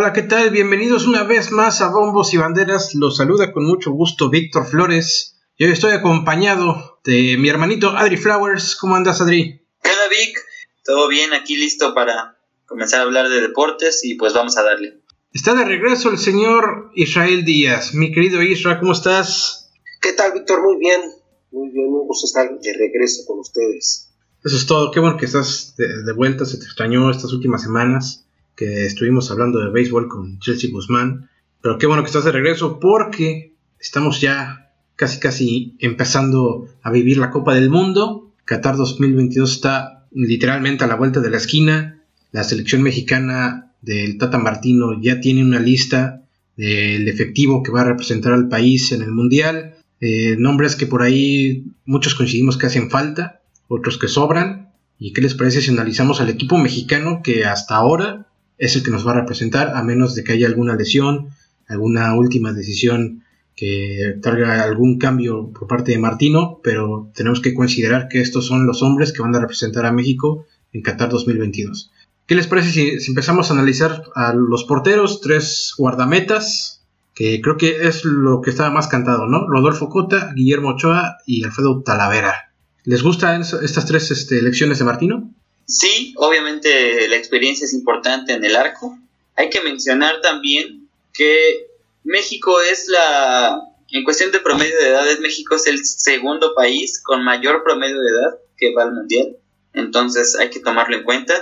Hola, hola, ¿qué tal? Bienvenidos una vez más a Bombos y Banderas. Los saluda con mucho gusto Víctor Flores. Yo estoy acompañado de mi hermanito Adri Flowers. ¿Cómo andas, Adri? ¿Qué onda, Vic? Todo bien, aquí listo para comenzar a hablar de deportes y pues vamos a darle. Está de regreso el señor Israel Díaz. Mi querido Israel, ¿cómo estás? ¿Qué tal, Víctor? Muy bien. Muy bien, un gusto estar de regreso con ustedes. Eso es todo. Qué bueno que estás de, de vuelta. Se te extrañó estas últimas semanas que estuvimos hablando de béisbol con Chelsea Guzmán. Pero qué bueno que estás de regreso porque estamos ya casi casi empezando a vivir la Copa del Mundo. Qatar 2022 está literalmente a la vuelta de la esquina. La selección mexicana del Tata Martino ya tiene una lista del efectivo que va a representar al país en el Mundial. Eh, nombres que por ahí muchos coincidimos que hacen falta, otros que sobran. ¿Y qué les parece si analizamos al equipo mexicano que hasta ahora es el que nos va a representar, a menos de que haya alguna lesión, alguna última decisión que traiga algún cambio por parte de Martino, pero tenemos que considerar que estos son los hombres que van a representar a México en Qatar 2022. ¿Qué les parece si, empezamos a analizar a los porteros, tres guardametas, que creo que es lo que estaba más cantado, ¿no? Rodolfo Cota, Guillermo Ochoa y Alfredo Talavera. ¿Les gustan estas tres este, elecciones de Martino? Sí, obviamente la experiencia es importante en el arco. Hay que mencionar también que México es la, en cuestión de promedio de edades, México es el segundo país con mayor promedio de edad que va al Mundial. Entonces hay que tomarlo en cuenta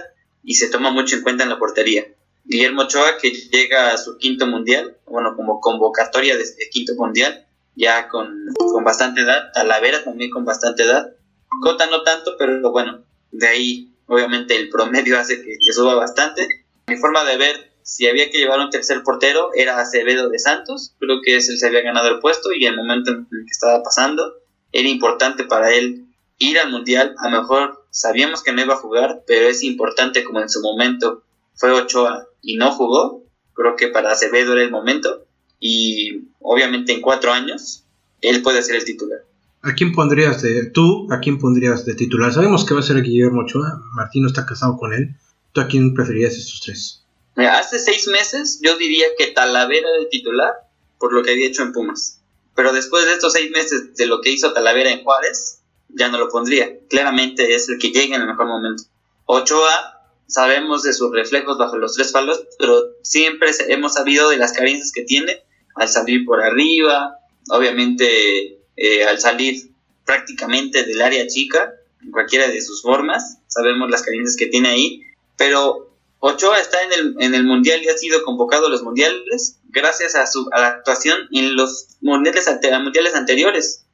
y se toma mucho en cuenta en la portería. Guillermo Ochoa, que llega a su quinto mundial, bueno, como convocatoria de este quinto mundial, ya con, con bastante edad. Talavera también con bastante edad. Cota no tanto, pero bueno, de ahí obviamente el promedio hace que, suba bastante. Mi forma de ver, si había que llevar un tercer portero, era Acevedo de Santos, creo que es él se había ganado el puesto y el momento en el que estaba pasando, era importante para él ir al Mundial, a lo mejor sabíamos que no iba a jugar, pero es importante como en su momento fue Ochoa y no jugó, creo que para Acevedo era el momento y obviamente en cuatro años él puede ser el titular. ¿A quién pondrías de tú? ¿A quién pondrías de titular? Sabemos que va a ser Guillermo Ochoa. Martino está casado con él. ¿Tú a quién preferirías estos tres? Hace seis meses yo diría que Talavera era el titular por lo que había hecho en Pumas. Pero después de estos seis meses de lo que hizo Talavera en Juárez, ya no lo pondría. Claramente es el que llega en el mejor momento. Ochoa, sabemos de sus reflejos bajo los tres palos, pero siempre hemos sabido de las carencias que tiene al salir por arriba. Obviamente eh, al salir prácticamente del área chica, en cualquiera de sus formas, sabemos las carencias que tiene ahí, pero Ochoa está en el, en el Mundial y ha sido convocado a los Mundiales gracias a su a la actuación en los mundiales, anteriores.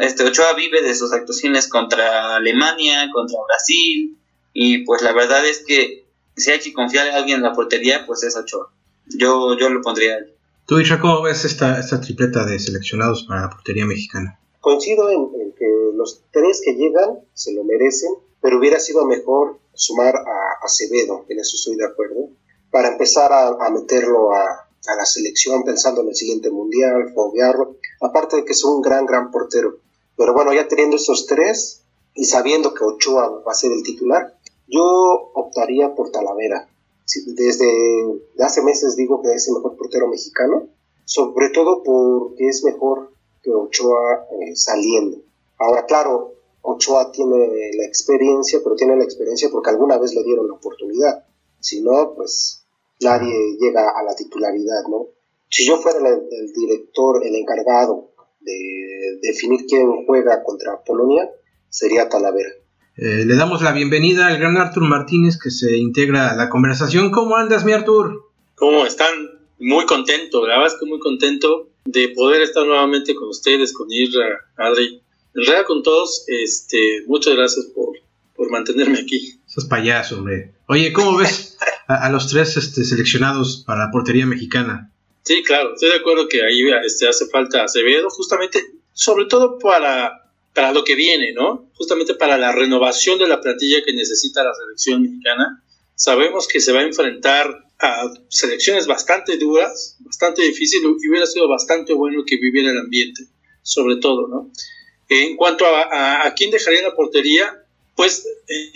este Ochoa vive de sus actuaciones contra Alemania, contra Brasil, y pues la verdad es que si hay que confiar en alguien en la portería, pues es Ochoa. Yo, yo lo pondría a él. Tú, Isha, ¿cómo ves esta, esta tripleta de seleccionados para la portería mexicana? Coincido en, que los tres que llegan se lo merecen, pero hubiera sido mejor sumar a Acevedo, en eso estoy de acuerdo, para empezar a, meterlo a, a, la selección pensando en el siguiente mundial, foguearlo, aparte de que es un gran, gran portero. Pero bueno, ya teniendo estos tres y sabiendo que Ochoa va a ser el titular, yo optaría por Talavera desde hace meses digo que es el mejor portero mexicano, sobre todo porque es mejor que Ochoa eh, saliendo. Ahora, claro, Ochoa tiene la experiencia, pero tiene la experiencia porque alguna vez le dieron la oportunidad. Si no, pues nadie llega a la titularidad, ¿no? Si yo fuera el director, el encargado de definir quién juega contra Polonia, sería Talavera. Eh, le damos la bienvenida al gran Artur Martínez que se integra a la conversación. ¿Cómo andas, mi Artur? ¿Cómo están? Muy contento, la verdad es que muy contento de poder estar nuevamente con ustedes, con Irra, Adri, en realidad con todos. Este, muchas gracias por, por mantenerme aquí. Sos payaso, hombre. Oye, ¿cómo ves a, los tres este, seleccionados para la portería mexicana? Sí, claro, estoy de acuerdo que ahí este, hace falta Acevedo, justamente, sobre todo para para lo que viene, ¿no? Justamente para la renovación de la plantilla que necesita la selección mexicana. Sabemos que se va a enfrentar a selecciones bastante duras, bastante difíciles, y hubiera sido bastante bueno que viviera el ambiente, sobre todo, ¿no? En cuanto a, a, quién dejaría la portería, pues eh,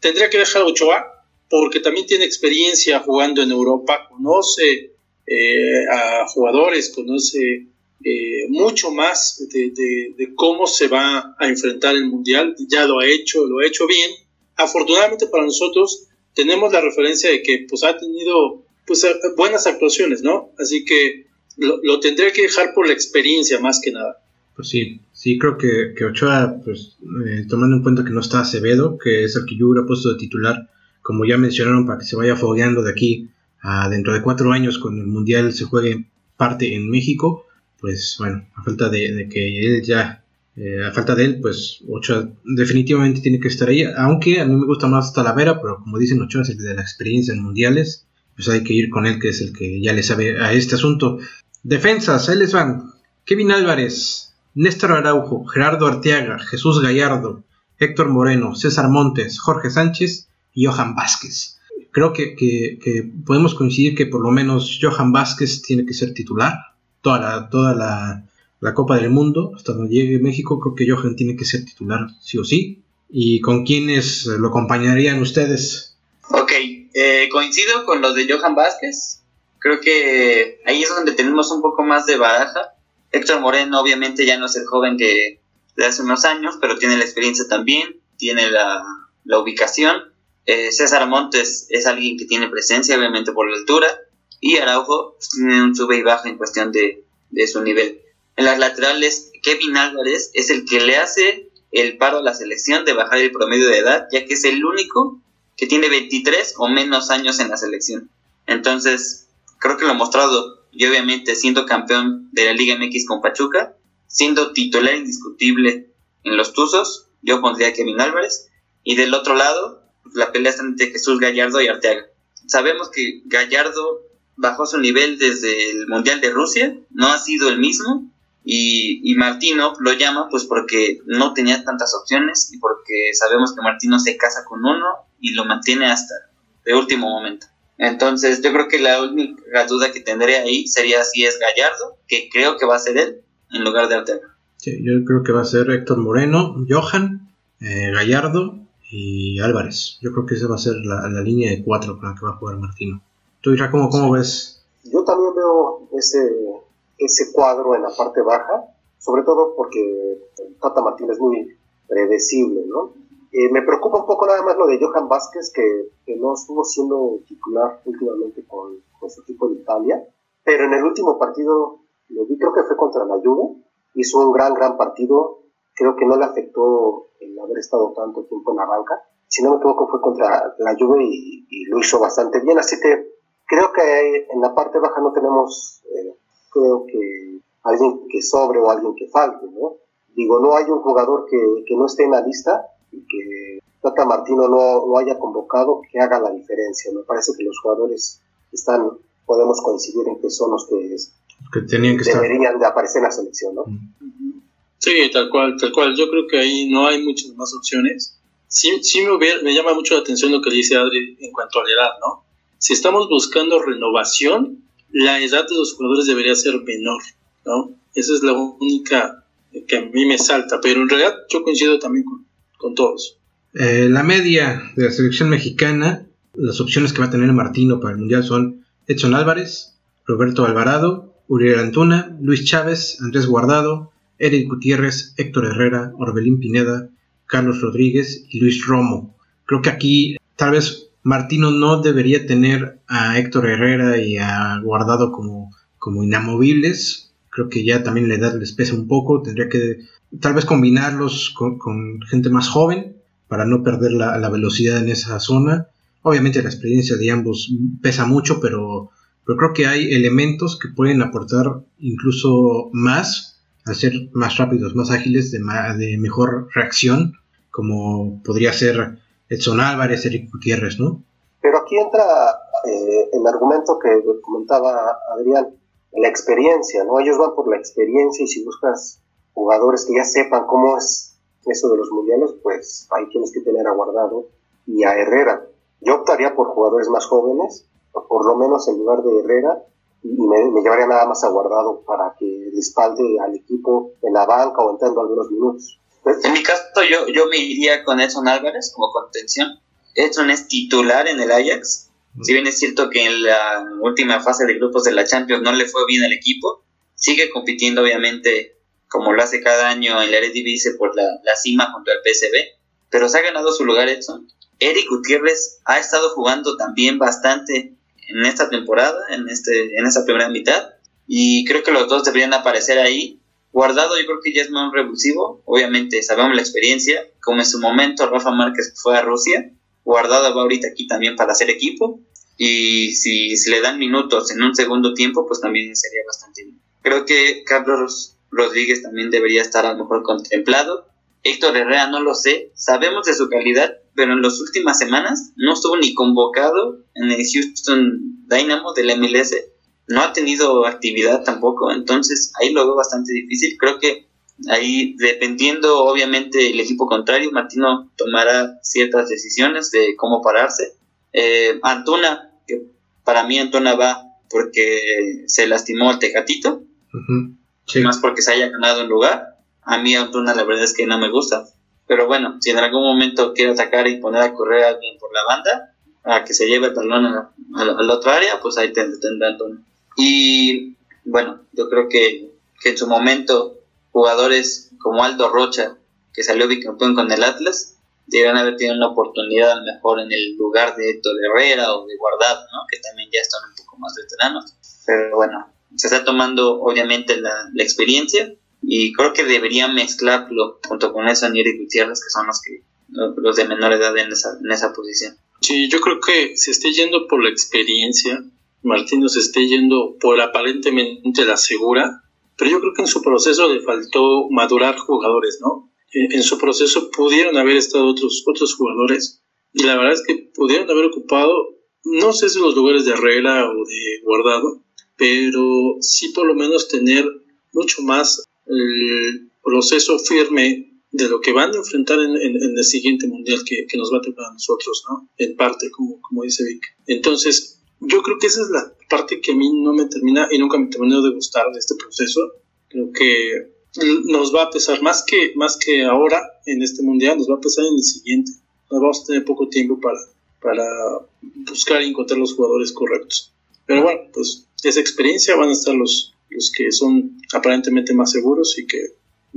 tendría que dejar Ochoa, porque también tiene experiencia jugando en Europa, conoce eh, a jugadores, conoce eh, mucho más de, cómo se va a enfrentar el Mundial, ya lo ha hecho, lo ha hecho bien. Afortunadamente para nosotros tenemos la referencia de que pues ha tenido pues buenas actuaciones, ¿no? Así que lo, lo tendré que dejar por la experiencia más que nada. Pues sí, sí, creo que, que Ochoa, pues eh, tomando en cuenta que no está Acevedo, que es el que yo hubiera puesto de titular, como ya mencionaron, para que se vaya fogueando de aquí a dentro de cuatro años, cuando el Mundial se juegue parte en México, pues bueno, a falta de, que él ya, eh, a falta de él, pues Ochoa definitivamente tiene que estar ahí, aunque a mí me gusta más Talavera, pero como dicen Ochoa es el de la experiencia en mundiales, pues hay que ir con él, que es el que ya le sabe a este asunto. Defensas, ahí les van. Kevin Álvarez, Néstor Araujo, Gerardo Arteaga, Jesús Gallardo, Héctor Moreno, César Montes, Jorge Sánchez y Johan Vázquez. Creo que, que podemos coincidir que por lo menos Johan Vázquez tiene que ser titular toda la, toda la, Copa del Mundo, hasta donde llegue México, creo que Johan tiene que ser titular, sí o sí. ¿Y con quiénes lo acompañarían ustedes? Ok, eh, coincido con lo de Johan Vázquez. Creo que ahí es donde tenemos un poco más de baraja. Héctor Moreno obviamente ya no es el joven que de hace unos años, pero tiene la experiencia también, tiene la, la ubicación. Eh, César Montes es alguien que tiene presencia, obviamente por la altura y Araujo tiene un sube y baja en cuestión de, su nivel. En las laterales, Kevin Álvarez es el que le hace el paro a la selección de bajar el promedio de edad, ya que es el único que tiene 23 o menos años en la selección. Entonces, creo que lo ha mostrado, y obviamente siendo campeón de la Liga MX con Pachuca, siendo titular indiscutible en los Tuzos, yo pondría Kevin Álvarez. Y del otro lado, la pelea está entre Jesús Gallardo y Arteaga. Sabemos que Gallardo bajó su nivel desde el Mundial de Rusia, no ha sido el mismo y, y Martino lo llama pues porque no tenía tantas opciones y porque sabemos que Martino se casa con uno y lo mantiene hasta de último momento. Entonces yo creo que la única duda que tendré ahí sería si es Gallardo, que creo que va a ser él en lugar de Arteaga. Sí, yo creo que va a ser Héctor Moreno, Johan, eh, Gallardo y Álvarez. Yo creo que esa va a ser la, la línea de cuatro con la que va a jugar Martino. ¿Tú, Ira, cómo, cómo ves? Yo también veo ese, ese cuadro en la parte baja, sobre todo porque Tata Martín es muy predecible, ¿no? Eh, me preocupa un poco nada más lo de Johan Vázquez, que, que no estuvo siendo titular últimamente con, con, su equipo de Italia, pero en el último partido, lo vi, creo que fue contra la Juve, hizo un gran, gran partido, creo que no le afectó el haber estado tanto tiempo en la banca, si no me equivoco fue contra la Juve y, y lo hizo bastante bien, así que Creo que en la parte baja no tenemos, eh, creo que alguien que sobre o alguien que falte, ¿no? Digo, no hay un jugador que, que no esté en la lista y que Tata Martino no, no, haya convocado que haga la diferencia. Me parece que los jugadores están, podemos coincidir en que son los que, que tenían que deberían de aparecer en la selección, ¿no? Sí, tal cual, tal cual. Yo creo que ahí no hay muchas más opciones. Sí, sí me, me llama mucho la atención lo que dice Adri en cuanto a la edad, ¿no? Si estamos buscando renovación, la edad de los jugadores debería ser menor, ¿no? Esa es la única que a mí me salta, pero en realidad yo coincido también con, todos. Eh, la media de la selección mexicana, las opciones que va a tener Martino para el Mundial son Edson Álvarez, Roberto Alvarado, Uriel Antuna, Luis Chávez, Andrés Guardado, Eric Gutiérrez, Héctor Herrera, Orbelín Pineda, Carlos Rodríguez y Luis Romo. Creo que aquí tal vez Martino no debería tener a Héctor Herrera y a Guardado como, como inamovibles. Creo que ya también la edad les pesa un poco. Tendría que tal vez combinarlos con, gente más joven para no perder la, velocidad en esa zona. Obviamente la experiencia de ambos pesa mucho, pero, pero creo que hay elementos que pueden aportar incluso más al ser más rápidos, más ágiles, de, de mejor reacción, como podría ser Edson Álvarez, Eric Gutiérrez, ¿no? Pero aquí entra eh, el argumento que comentaba Adrián, la experiencia, ¿no? Ellos van por la experiencia y si buscas jugadores que ya sepan cómo es eso de los mundiales, pues ahí tienes que tener a Guardado y a Herrera. Yo optaría por jugadores más jóvenes, o por lo menos en lugar de Herrera, y me, llevaría nada más a Guardado para que respalde al equipo en la banca o entrando algunos minutos. En mi caso, yo, yo me iría con Edson Álvarez como contención. Edson es titular en el Ajax. Si bien es cierto que en la última fase de grupos de la Champions no le fue bien al equipo, sigue compitiendo obviamente como lo hace cada año en la Eredivisie por la, la cima junto al PSV, pero se ha ganado su lugar Edson. Eric Gutiérrez ha estado jugando también bastante en esta temporada, en, este, en esta primera mitad, y creo que los dos deberían aparecer ahí. Guardado yo creo que ya es más revulsivo, obviamente sabemos la experiencia, como en su momento Rafa Márquez fue a Rusia, Guardado va ahorita aquí también para hacer equipo, y si, si le dan minutos en un segundo tiempo, pues también sería bastante bien. Creo que Carlos Rodríguez también debería estar a lo mejor contemplado. Héctor Herrera no lo sé, sabemos de su calidad, pero en las últimas semanas no estuvo ni convocado en el Houston Dynamo del MLS, no ha tenido actividad tampoco, entonces ahí lo veo bastante difícil. Creo que ahí, dependiendo obviamente el equipo contrario, Martino tomará ciertas decisiones de cómo pararse. Eh, Antuna, que para mí Antuna va porque se lastimó el Tecatito, más porque se haya ganado un lugar. A mí Antuna la verdad es que no me gusta. Pero bueno, si en algún momento quiere atacar y poner a correr a alguien por la banda, a que se lleve el balón a la, otra área, pues ahí tendrá Antuna. Y bueno, yo creo que, que en su momento jugadores como Aldo Rocha, que salió bicampeón con el Atlas, deberían haber tenido una oportunidad mejor en el lugar de Héctor Herrera o de Guardado, ¿no? que también ya están un poco más veteranos. Pero bueno, se está tomando obviamente la, la experiencia y creo que debería mezclarlo junto con eso y Gutiérrez, que son los que los de menor edad en esa, en esa posición. Sí, yo creo que se esté yendo por la experiencia, Martino se esté yendo por aparentemente la segura, pero yo creo que en su proceso le faltó madurar jugadores, ¿no? En, su proceso pudieron haber estado otros, otros jugadores y la verdad es que pudieron haber ocupado, no sé si los lugares de Herrera o de Guardado, pero sí por lo menos tener mucho más el proceso firme de lo que van a enfrentar en, el siguiente mundial que, nos va a tocar a nosotros, ¿no? En parte, como, como dice Vic. Entonces, yo creo que esa es la parte que a mí no me termina y nunca me terminó de gustar de este proceso. Creo que nos va a pesar más que, más que ahora en este mundial, nos va a pesar en el siguiente. Nos vamos a tener poco tiempo para, para buscar y encontrar los jugadores correctos. Pero bueno, pues esa experiencia van a estar los, los que son aparentemente más seguros y que,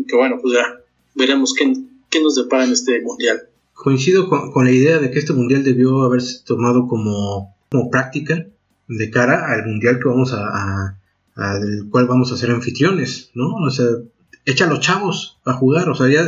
que bueno, pues ya veremos qué, qué, nos depara en este mundial. Coincido con, con, la idea de que este mundial debió haberse tomado como, como práctica de cara al mundial que vamos a, a, del cual vamos a ser anfitriones, ¿no? O sea, echa a los chavos a jugar, o sea, ya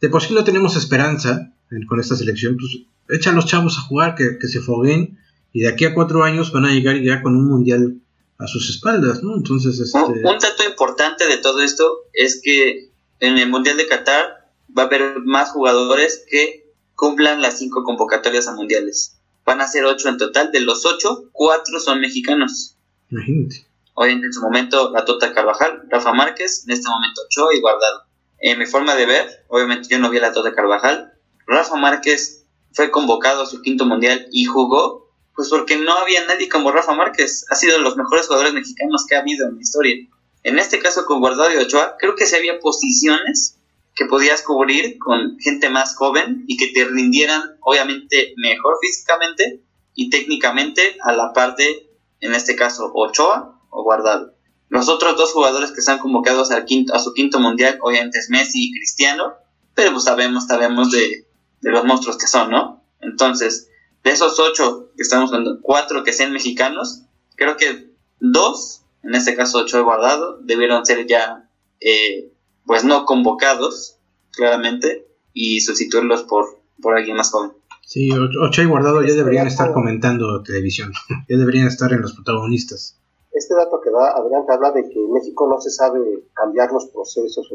de por sí no tenemos esperanza con esta selección, pues echa a los chavos a jugar, que, que se foguen y de aquí a cuatro años van a llegar ya con un mundial a sus espaldas, ¿no? Entonces, este... un, dato importante de todo esto es que en el Mundial de Qatar va a haber más jugadores que cumplan las cinco convocatorias a mundiales. Van a ser ocho en total. De los ocho, cuatro son mexicanos. Imagínate. Hoy en su momento la Tota Carvajal, Rafa Márquez, en este momento Ochoa y Guardado. En mi forma de ver, obviamente yo no vi a la Tota Carvajal. Rafa Márquez fue convocado a su quinto mundial y jugó pues porque no había nadie como Rafa Márquez. Ha sido de los mejores jugadores mexicanos que ha habido en la historia. En este caso con Guardado y Ochoa, creo que sí había posiciones que podías cubrir con gente más joven y que te rindieran obviamente mejor físicamente y técnicamente a la parte, en este caso, Ochoa o Guardado. Los otros dos jugadores que están convocados al quinto, a su quinto mundial, obviamente es Messi y Cristiano, pero pues sabemos, sabemos de, de los monstruos que son, ¿no? Entonces, de esos ocho que estamos hablando, cuatro que sean mexicanos, creo que dos, en este caso ocho he guardado, debieron ser ya, eh, pues no convocados, claramente, y sustituirlos por, por alguien más joven. Sí, ocho y guardado ya deberían estar comentando televisión, ya deberían estar en los protagonistas. Este dato que da Adrián habla de que en México no se sabe cambiar los procesos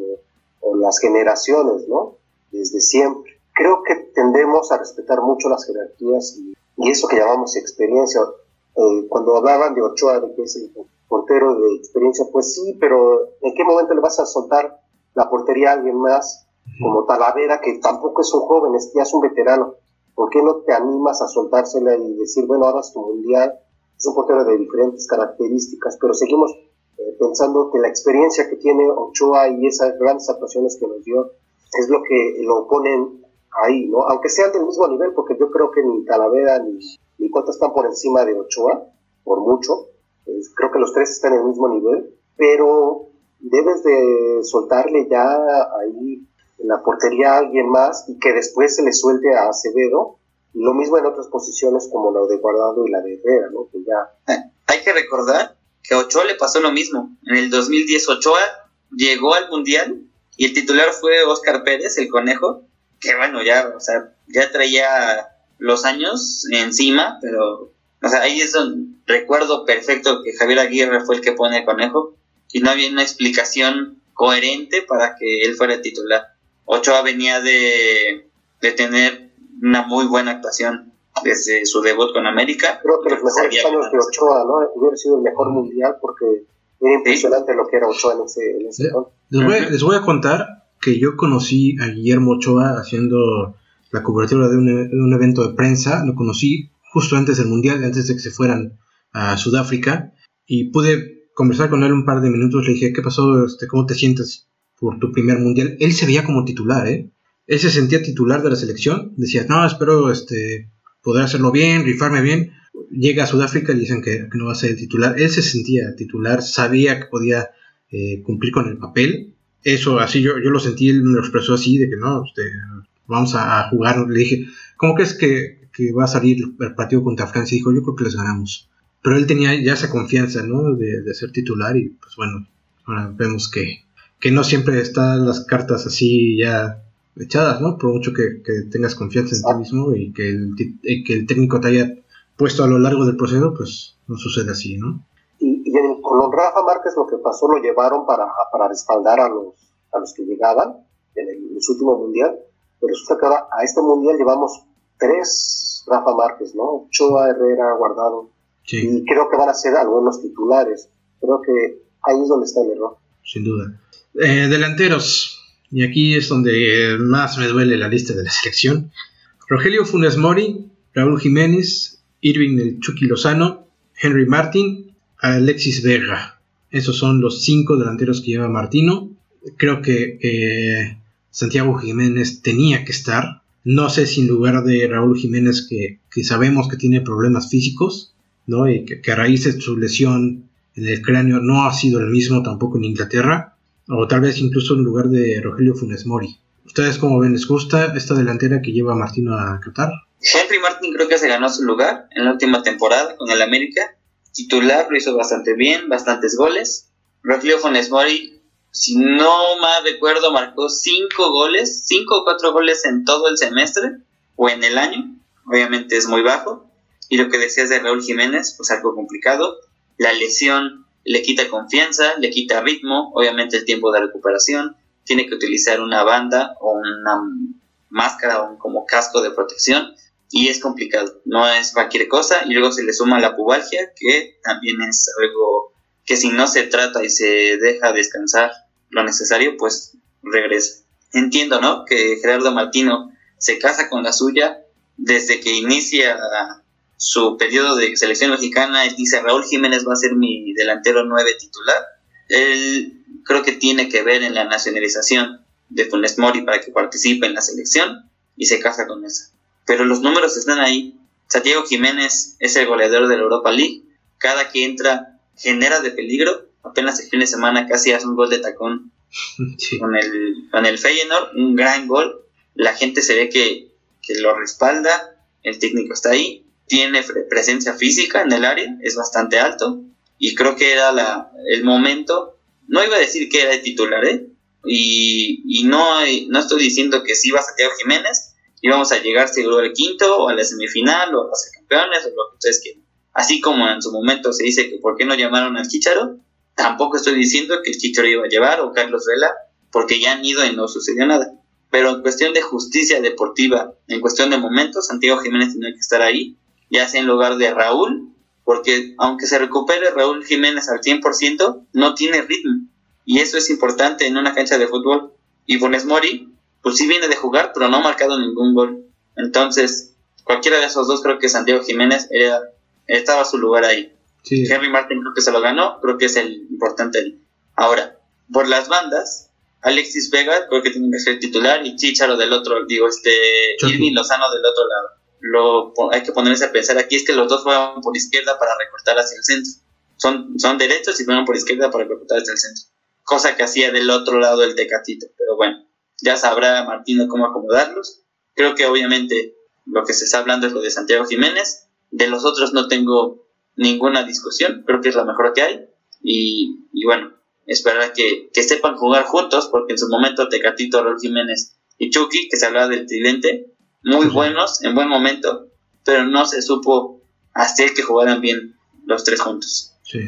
o las generaciones, ¿no? Desde siempre creo que tendemos a respetar mucho las jerarquías y, eso que llamamos experiencia. Eh, cuando hablaban de Ochoa, de que es el portero de experiencia, pues sí, pero ¿en qué momento le vas a soltar la portería a alguien más como Talavera, que tampoco es un joven, es, ya es un veterano? ¿Por qué no te animas a soltársela y decir, bueno, ahora es tu mundial? Es un portero de diferentes características, pero seguimos eh, pensando que la experiencia que tiene Ochoa y esas grandes actuaciones que nos dio es lo que lo ponen ahí, ¿no? Aunque sean del mismo nivel, porque yo creo que ni Talavera ni, ni Cota están por encima de Ochoa, por mucho. creo que los tres están en el mismo nivel, pero debes de soltarle ya ahí en la portería a alguien más y que después se le suelte a Acevedo. Lo mismo en otras posiciones como la de Guardado y la de Herrera, ¿no? Que ya... Hay que recordar que a Ochoa le pasó lo mismo. En el 2010 Ochoa llegó al Mundial y el titular fue Oscar Pérez, el conejo, que bueno, ya, o sea, ya traía los años encima, pero, o sea, ahí es donde recuerdo perfecto que Javier Aguirre fue el que pone el conejo y no había una explicación coherente para que él fuera el titular. Ochoa venía de, de tener una muy buena actuación desde su debut con América. Creo que los mejores años de Ochoa, ¿no? Hubiera sido el mejor mundial porque era impresionante lo que era Ochoa en ese, en ese les, voy, les voy a contar que yo conocí a Guillermo Ochoa haciendo la cobertura de un, evento de prensa. Lo conocí justo antes del mundial, antes de que se fueran a Sudáfrica. Y pude conversar con él un par de minutos. Le dije, ¿qué pasó? Este, ¿Cómo te sientes por tu primer mundial? Él se veía como titular, ¿eh? Él se sentía titular de la selección. Decía, no, espero este, poder hacerlo bien, rifarme bien llega a Sudáfrica y dicen que, no va a ser el titular. Él se sentía titular, sabía que podía eh, cumplir con el papel. Eso, así yo, yo lo sentí, él me lo expresó así, de que no, este, vamos a, jugar. Le dije, ¿cómo crees que, que va a salir el partido contra Francia? Y dijo, yo creo que les ganamos. Pero él tenía ya esa confianza, ¿no? De, de ser titular y pues bueno, ahora vemos que, que no siempre están las cartas así ya echadas, ¿no? Por mucho que, que tengas confianza en ti mismo y que el, que el técnico te haya puesto a lo largo del proceso, pues no sucede así, ¿no? Y, con Rafa Márquez lo que pasó lo llevaron para, para respaldar a los, a los que llegaban en el, último mundial, pero resulta que ahora a este mundial llevamos tres Rafa Márquez, ¿no? Choa, Herrera, Guardado, y creo que van a ser algunos titulares. Creo que ahí es donde está el error. Sin duda. Eh, delanteros, y aquí es donde más me duele la lista de la selección. Rogelio Funes Mori, Raúl Jiménez, Irving el Chucky Lozano, Henry Martin, Alexis Vega. Esos son los cinco delanteros que lleva Martino. Creo que Santiago Jiménez tenía que estar. No sé si en lugar de Raúl Jiménez, que, sabemos que tiene problemas físicos, ¿no? y que, a raíz de su lesión en el cráneo no ha sido el mismo tampoco en Inglaterra, o tal vez incluso en lugar de Rogelio Funes Mori. ¿Ustedes cómo ven? ¿Les gusta esta delantera que lleva Martino a Qatar? Henry Martin creo que se ganó su lugar en la última temporada con el América. Titular lo hizo bastante bien, bastantes goles. Rogelio Funes Mori, si no mal recuerdo, marcó 5 goles, 5 o 4 goles en todo el semestre o en el año. Obviamente es muy bajo. Y lo que decías de Raúl Jiménez, pues algo complicado. La lesión le quita confianza, le quita ritmo, obviamente el tiempo de recuperación. Tiene que utilizar una banda o una máscara o como casco de protección y es complicado, no es cualquier cosa y luego se le suma la pubalgia que también es algo que si no se trata y se deja descansar lo necesario pues regresa. Entiendo, ¿no? Que Gerardo Martino se casa con la suya desde que inicia su periodo de selección mexicana, él dice Raúl Jiménez va a ser mi delantero 9 titular. Él creo que tiene que ver en la nacionalización de Funes Mori para que participe en la selección y se casa con esa pero los números están ahí. Santiago Jiménez es el goleador de la Europa League. Cada que entra genera de peligro. Apenas el fin de semana casi hace un gol de tacón con, el, con el Feyenoord, un gran gol. La gente se ve que, que lo respalda, el técnico está ahí, tiene presencia física en el área, es bastante alto y creo que era la, el momento, no iba a decir que era el titular, ¿eh? y, no, no estoy diciendo que sí va Santiago Jiménez, íbamos a llegar seguro al quinto o a la semifinal o a ser campeones o lo que ustedes quieran. Así como en su momento se dice que por qué no llamaron al Chicharo, tampoco estoy diciendo que el Chicharo iba a llevar o Carlos Vela, porque ya han ido y no sucedió nada. Pero en cuestión de justicia deportiva, en cuestión de momentos, Santiago Jiménez tiene que estar ahí, ya sea en lugar de Raúl, porque aunque se recupere Raúl Jiménez al 100%, no tiene ritmo. Y eso es importante en una cancha de fútbol. Y Bones Mori pues sí viene de jugar, pero no ha marcado ningún gol. Entonces, cualquiera de esos dos, creo que Santiago Jiménez era, estaba a su lugar ahí. Henry Martin creo que se lo ganó, creo que es el importante. Ahora, por las bandas, Alexis Vega, creo que tiene que ser titular, y Chicharo del otro, digo, este, Irving Lozano del otro lado. Lo, hay que ponerse a pensar aquí es que los dos juegan por izquierda para recortar hacia el centro. Son, son derechos y juegan por izquierda para recortar hacia el centro. Cosa que hacía del otro lado el Tecatito. Pero bueno, ya sabrá Martino cómo acomodarlos. Creo que obviamente lo que se está hablando es lo de Santiago Jiménez. De los otros no tengo ninguna discusión, creo que es la mejor que hay. Y, y bueno, esperar que, que, sepan jugar juntos, porque en su momento Tecatito, Raúl Jiménez y Chucky, que se hablaba del tridente, muy buenos en buen momento, pero no se supo hacer que jugaran bien los tres juntos. Sí.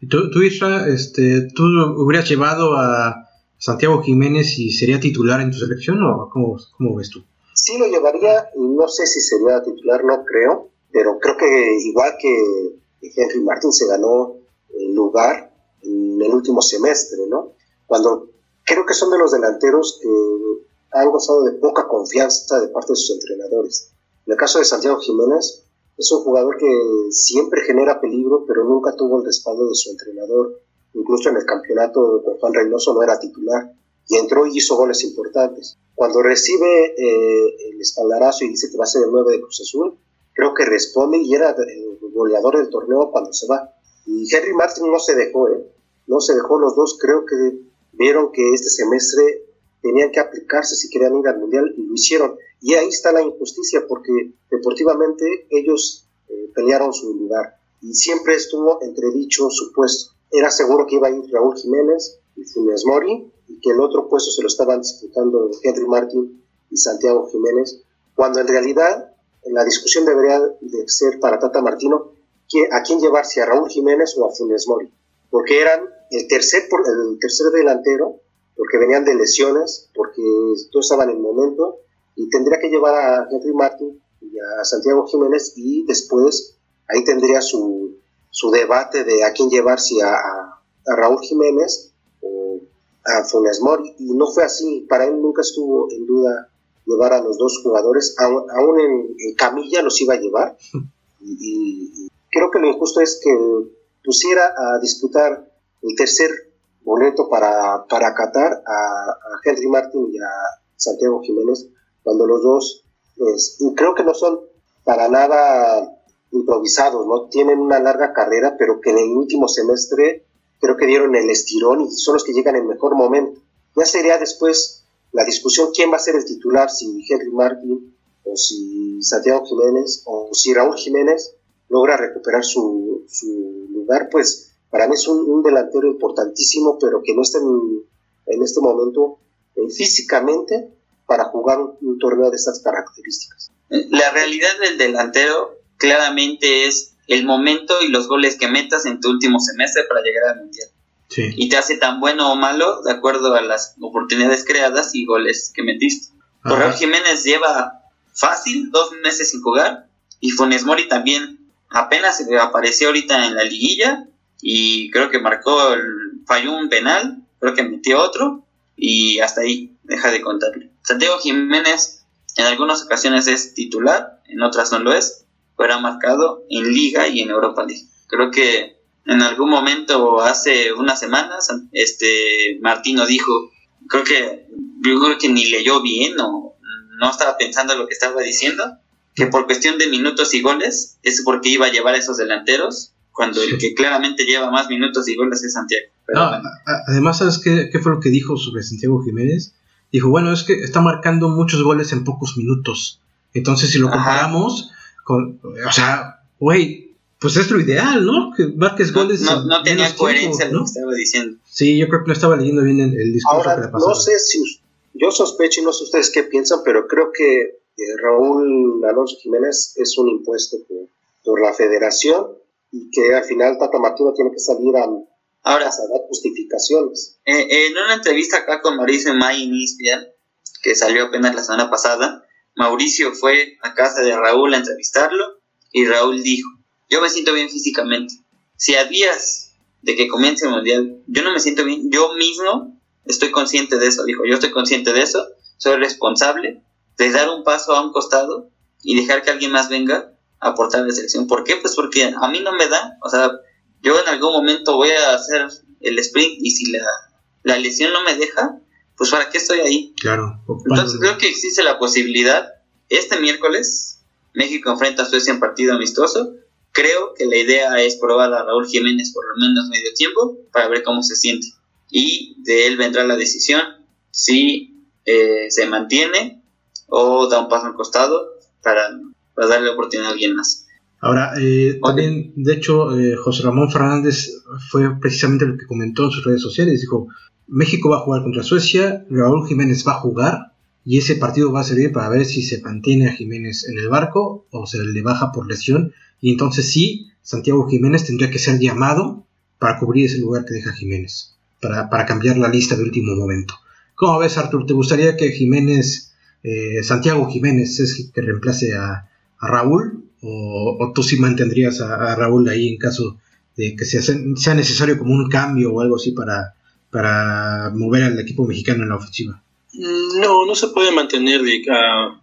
¿Y tú, tú Isra, este, tú hubieras llevado a Santiago Jiménez y sería titular en tu selección o cómo, cómo ves tú? Sí lo llevaría, y no sé si sería titular, no creo, pero creo que igual que Henry Martin se ganó el lugar en el último semestre, ¿no? Cuando creo que son de los delanteros que han gozado de poca confianza de parte de sus entrenadores. En el caso de Santiago Jiménez, es un jugador que siempre genera peligro, pero nunca tuvo el respaldo de su entrenador. Incluso en el campeonato con Juan Reynoso no era titular y entró y hizo goles importantes. Cuando recibe eh, el espaldarazo y dice que va a ser el 9 de Cruz Azul, creo que responde y era el goleador del torneo cuando se va. Y Henry Martin no se dejó, ¿eh? no se dejó los dos, creo que vieron que este semestre tenían que aplicarse si querían ir al Mundial y lo hicieron. Y ahí está la injusticia porque deportivamente ellos eh, pelearon su lugar y siempre estuvo entredicho su puesto. Era seguro que iba a ir Raúl Jiménez y Funes Mori y que el otro puesto se lo estaban disputando Henry Martin y Santiago Jiménez, cuando en realidad la discusión debería de ser para Tata Martino a quién llevarse, a Raúl Jiménez o a Funes Mori, porque eran el tercer, el tercer delantero, porque venían de lesiones, porque todos estaban en el momento, y tendría que llevar a Henry Martin y a Santiago Jiménez y después ahí tendría su, su debate de a quién llevarse a, a Raúl Jiménez o a Funes Mori, y no fue así, para él nunca estuvo en duda llevar a los dos jugadores, aún, en, camilla los iba a llevar. Y, creo que lo injusto es que pusiera a disputar el tercer boleto para, para Qatar a, Henry Martin y a Santiago Jiménez, cuando los dos, pues, creo que no son para nada improvisados, ¿no? Tienen una larga carrera, pero que en el último semestre creo que dieron el estirón y son los que llegan en mejor momento. Ya sería después la discusión quién va a ser el titular, si Henry Martin o si Santiago Jiménez o si Raúl Jiménez logra recuperar su, su lugar, pues para mí es un, delantero importantísimo, pero que no está en, este momento eh, físicamente para jugar un, torneo de estas características. La realidad del delantero claramente es el momento y los goles que metas en tu último semestre para llegar al Mundial. Y te hace tan bueno o malo de acuerdo a las oportunidades creadas y goles que metiste. Correo Jiménez lleva fácil dos meses sin jugar y Funes Mori también apenas apareció ahorita en la liguilla y creo que marcó, falló un penal, creo que metió otro y hasta ahí deja de contarle. Santiago Jiménez en algunas ocasiones es titular, en otras no lo es, pero ha marcado en Liga y en Europa League. Creo que en algún momento hace unas semanas, este Martino dijo, creo que yo creo que ni leyó bien o no estaba pensando lo que estaba diciendo, que por cuestión de minutos y goles es porque iba a llevar esos delanteros, cuando el que claramente lleva más minutos y goles es Santiago. Además, ¿sabes qué, qué, fue lo que dijo sobre Santiago Jiménez? Dijo, bueno, es que está marcando muchos goles en pocos minutos. Entonces, si lo comparamos con, o sea, güey, pues es lo ideal, ¿no? Que marques goles. No, no tenía coherencia lo que estaba diciendo. Sí, yo creo que no estaba leyendo bien el, discurso Ahora, No sé si yo sospecho y no sé ustedes qué piensan, pero creo que eh, Raúl Alonso Jiménez es un impuesto por, la federación y que al final Tata Martino tiene que salir a, Ahora, a dar justificaciones. Eh, en una entrevista acá con Mauricio May que salió apenas la semana pasada, Mauricio fue a casa de Raúl a entrevistarlo y Raúl dijo yo me siento bien físicamente. Si a días de que comience el mundial, yo no me siento bien, yo mismo estoy consciente de eso, dijo, yo estoy consciente de eso, soy responsable de dar un paso a un costado y dejar que alguien más venga aportar a la selección. ¿Por qué? Pues porque a mí no me da, o sea, yo en algún momento voy a hacer el sprint y si la, la lesión no me deja, pues ¿para qué estoy ahí? Claro. Entonces creo que existe la posibilidad, este miércoles, México enfrenta a Suecia en partido amistoso, creo que la idea es probar a Raúl Jiménez por lo menos medio tiempo para ver cómo se siente. Y de él vendrá la decisión si eh, se mantiene o da un paso al costado para, para darle oportunidad a alguien más. Ahora, eh, también, de hecho, eh, José Ramón Fernández fue precisamente lo que comentó en sus redes sociales. Dijo, México va a jugar contra Suecia, Raúl Jiménez va a jugar y ese partido va a servir para ver si se mantiene a Jiménez en el barco o se le baja por lesión. Y entonces sí, Santiago Jiménez tendría que ser llamado para cubrir ese lugar que deja Jiménez, para, para cambiar la lista de último momento. ¿Cómo ves, Artur? ¿Te gustaría que Jiménez, eh, Santiago Jiménez, es el que reemplace a, Raúl? O, tú sí mantendrías a, Raúl ahí en caso de que sea, necesario como un cambio o algo así para, para mover al equipo mexicano en la ofensiva? Mm, no, no se puede mantener a,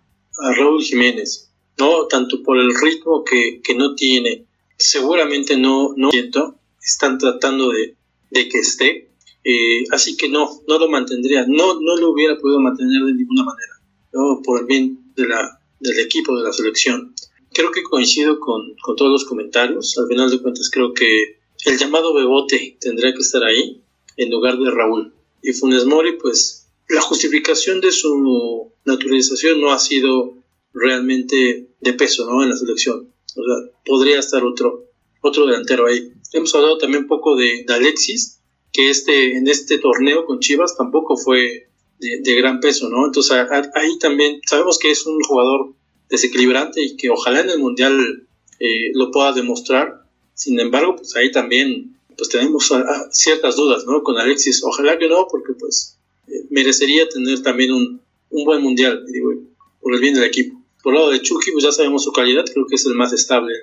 Raúl Jiménez, ¿no? Tanto por el ritmo que, no tiene, seguramente no, no siento, están tratando de, de que esté, eh, así que no, no lo mantendría, no, no lo hubiera podido mantener de ninguna manera, ¿no? por el bien de la, del equipo, de la selección. Creo que coincido con, con todos los comentarios, al final de cuentas creo que el llamado Bebote tendría que estar ahí en lugar de Raúl. Y Funes Mori, pues la justificación de su naturalización no ha sido realmente de peso ¿no? en la selección. O sea, podría estar otro, otro delantero ahí. Hemos hablado también un poco de, de Alexis, que este, en este torneo con Chivas tampoco fue de, gran peso, ¿no? Entonces ahí también sabemos que es un jugador desequilibrante y que ojalá en el Mundial eh, lo pueda demostrar. Sin embargo, pues ahí también pues tenemos ciertas dudas, ¿no? Con Alexis, ojalá que no, porque pues eh, merecería tener también un, un buen Mundial, digo, por el bien del equipo. Por el lado de Chucky, pues ya sabemos su calidad, creo que es el más estable,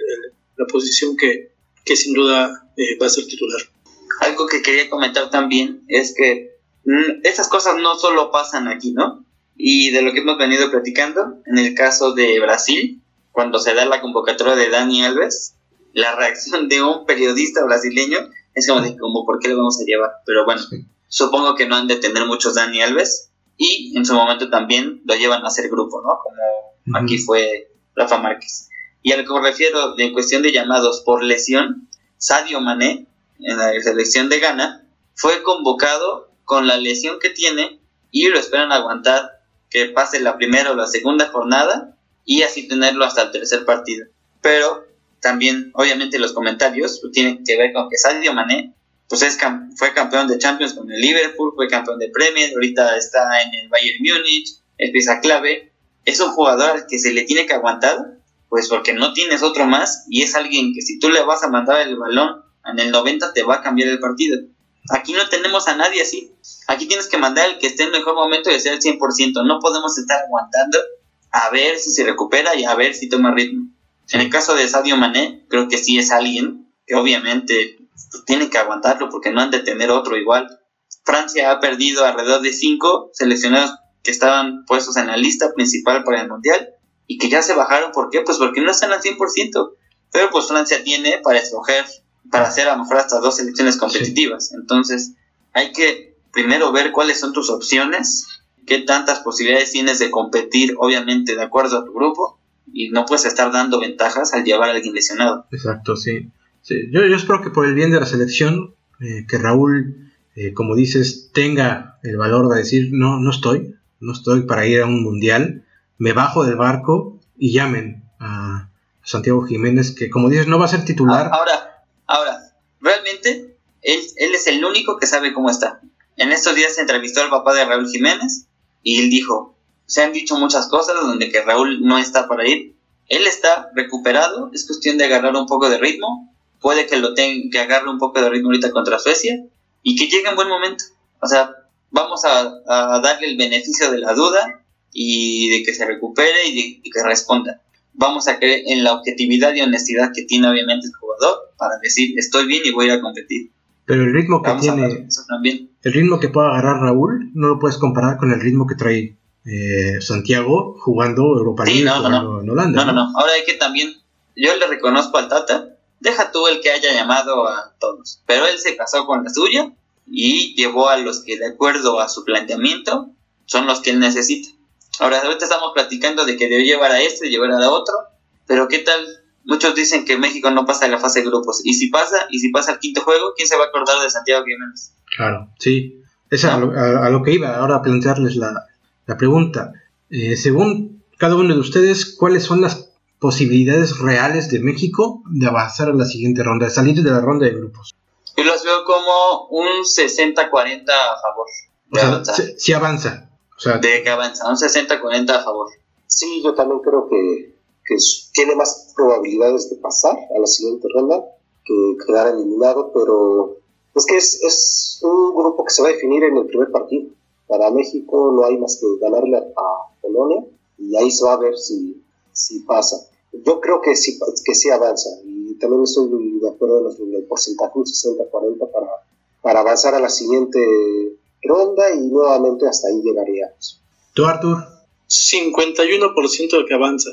la posición que, que sin duda eh, va a ser titular algo que quería comentar también es que esas cosas no solo pasan aquí, ¿no? Y de lo que hemos venido platicando, en el caso de Brasil, cuando se da la convocatoria de Dani Alves, la reacción de un periodista brasileño es como de, como, ¿por qué lo vamos a llevar? Pero bueno, supongo que no han de tener muchos Dani Alves y en su momento también lo llevan a hacer grupo, ¿no? Como aquí fue Rafa Márquez. Y a lo que me refiero de cuestión de llamados por lesión, Sadio Mané en la selección de Ghana, fue convocado con la lesión que tiene y lo esperan aguantar que pase la primera o la segunda jornada y así tenerlo hasta el tercer partido. Pero también, obviamente, los comentarios tienen que ver con que Sadio Mané pues es, fue campeón de Champions con el Liverpool, fue campeón de Premier, ahorita está en el Bayern Múnich, es pieza clave. Es un jugador al que se le tiene que aguantar, pues porque no tienes otro más y es alguien que si tú le vas a mandar el balón en el 90 te va a cambiar el partido. Aquí no tenemos a nadie así. Aquí tienes que mandar el que esté en el mejor momento y ser el 100%. No podemos estar aguantando a ver si se recupera y a ver si toma ritmo. En el caso de Sadio Mané, creo que sí es alguien que obviamente tiene que aguantarlo porque no han de tener otro igual. Francia ha perdido alrededor de cinco seleccionados que estaban puestos en la lista principal para el Mundial y que ya se bajaron. ¿Por qué? Pues porque no están al 100%. Pero pues Francia tiene para escoger para hacer a lo mejor hasta dos selecciones competitivas. Entonces, hay que primero ver cuáles son tus opciones, qué tantas posibilidades tienes de competir, obviamente, de acuerdo a tu grupo, y no puedes estar dando ventajas al llevar a alguien lesionado. Exacto, sí. Yo, yo, espero que por el bien de la selección, eh, que Raúl, eh, como dices, tenga el valor de decir, no, no estoy, no estoy para ir a un mundial, me bajo del barco y llamen a Santiago Jiménez, que como dices, no va a ser titular. Ahora, Ahora, él, es el único que sabe cómo está. En estos días se entrevistó al papá de Raúl Jiménez y él dijo, se han dicho muchas cosas donde que Raúl no está para ir. Él está recuperado, es cuestión de agarrar un poco de ritmo. Puede que lo tenga, que agarre un poco de ritmo ahorita contra Suecia y que llegue en buen momento. O sea, vamos a, darle el beneficio de la duda y de que se recupere y de que responda vamos a creer en la objetividad y honestidad que tiene obviamente el jugador para decir estoy bien y voy a competir. Pero el ritmo que tiene, el ritmo que puede agarrar Raúl, no lo puedes comparar con el ritmo que trae eh, Santiago jugando Europa League no, no, en Holanda. No, no, no. Ahora hay que también, yo le reconozco al Tata, deja tú el que haya llamado a todos, pero él se casó con la suya y llevó a los que de acuerdo a su planteamiento son los que él necesita. Ahora, ahorita estamos platicando de que debe llevar a este, llevar a otro, pero ¿qué tal? Muchos dicen que México no pasa de la fase de grupos. Y si pasa, y si pasa el quinto juego, ¿quién se va a acordar de Santiago Jiménez? Claro, sí. Es a, lo, que iba ahora a plantearles la, pregunta. Eh, según cada uno de ustedes, ¿cuáles son las posibilidades reales de México de avanzar a la siguiente ronda, de salir de la ronda de grupos? Yo los veo como un 60-40 a favor. De o Si, avanza. O sea, de que avanza, un 60-40 a favor. Sí, yo también creo que, que, tiene más probabilidades de pasar a la siguiente ronda que quedar eliminado, pero es que es, es un grupo que se va a definir en el primer partido. Para México no hay más que ganarle a Polonia y ahí se va a ver si, si pasa. Yo creo que sí, que sí avanza y también estoy de acuerdo en el porcentaje, un 60-40 para, para avanzar a la siguiente ronda y nuevamente hasta ahí llegaríamos. ¿Tú, Artur? 51% de que avanza.